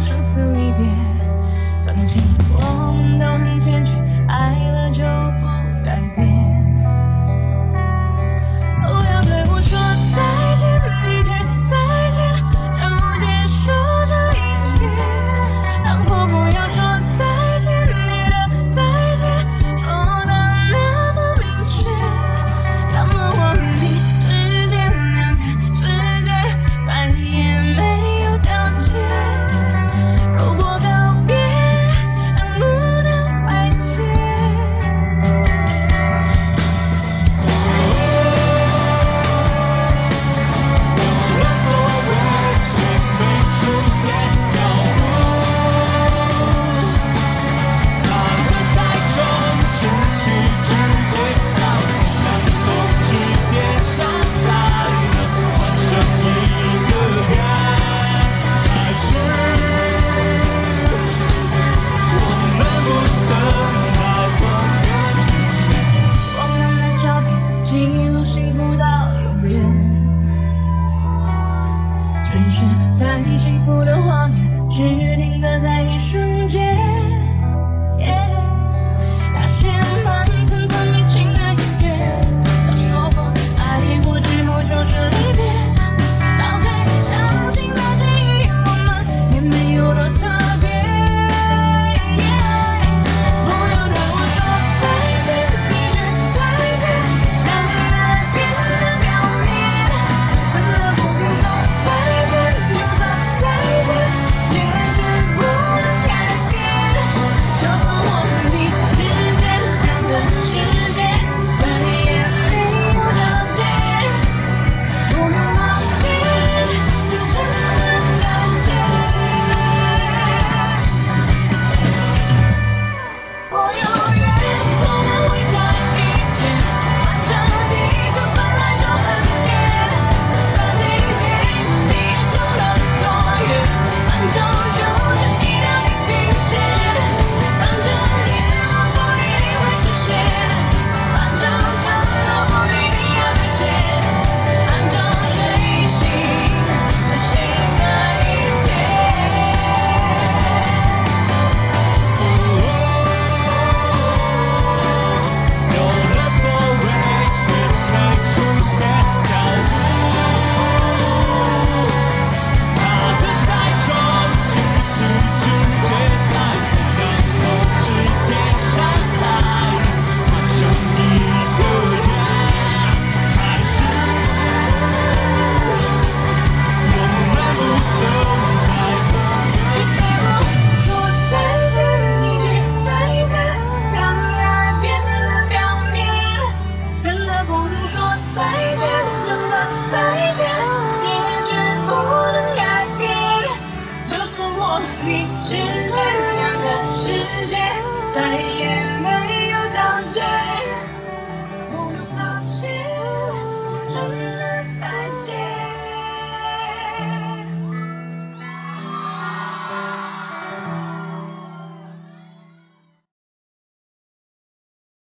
生死离别曾经我们都很坚决爱了就不改变。只是在幸福的画面，只定格在一瞬间。界再也没有交接。